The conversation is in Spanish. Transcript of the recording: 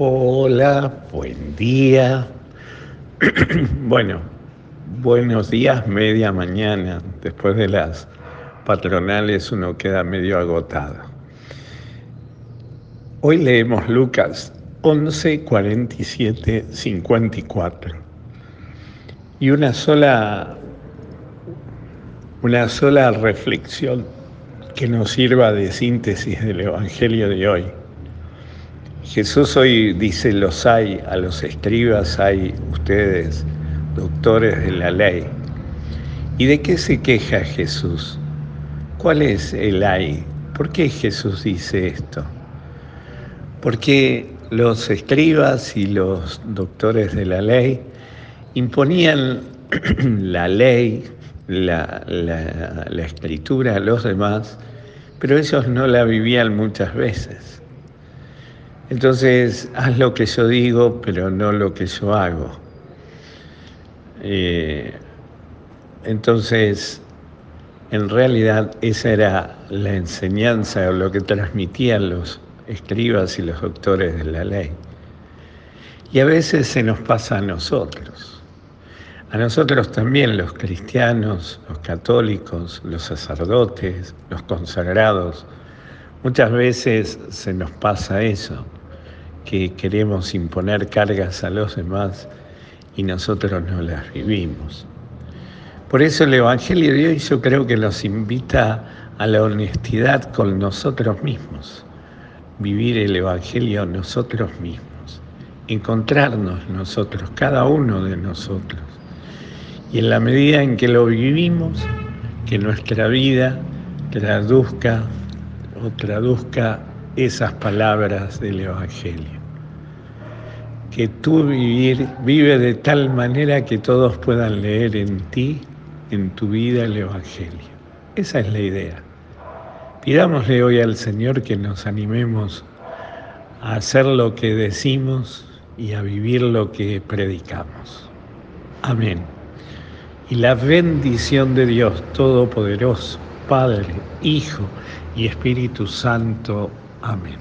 Hola, buen día. bueno, buenos días, media mañana. Después de las patronales uno queda medio agotado. Hoy leemos Lucas 11, 47, 54. Y una sola, una sola reflexión que nos sirva de síntesis del Evangelio de hoy. Jesús hoy dice, los hay, a los escribas hay ustedes, doctores de la ley. ¿Y de qué se queja Jesús? ¿Cuál es el hay? ¿Por qué Jesús dice esto? Porque los escribas y los doctores de la ley imponían la ley, la, la, la escritura a los demás, pero ellos no la vivían muchas veces. Entonces, haz lo que yo digo, pero no lo que yo hago. Eh, entonces, en realidad esa era la enseñanza o lo que transmitían los escribas y los doctores de la ley. Y a veces se nos pasa a nosotros. A nosotros también, los cristianos, los católicos, los sacerdotes, los consagrados, muchas veces se nos pasa eso que queremos imponer cargas a los demás y nosotros no las vivimos. Por eso el Evangelio de hoy yo creo que nos invita a la honestidad con nosotros mismos, vivir el Evangelio nosotros mismos, encontrarnos nosotros, cada uno de nosotros. Y en la medida en que lo vivimos, que nuestra vida traduzca o traduzca esas palabras del Evangelio que tú vivir, vive de tal manera que todos puedan leer en ti, en tu vida, el Evangelio. Esa es la idea. Pidámosle hoy al Señor que nos animemos a hacer lo que decimos y a vivir lo que predicamos. Amén. Y la bendición de Dios Todopoderoso, Padre, Hijo y Espíritu Santo. Amén.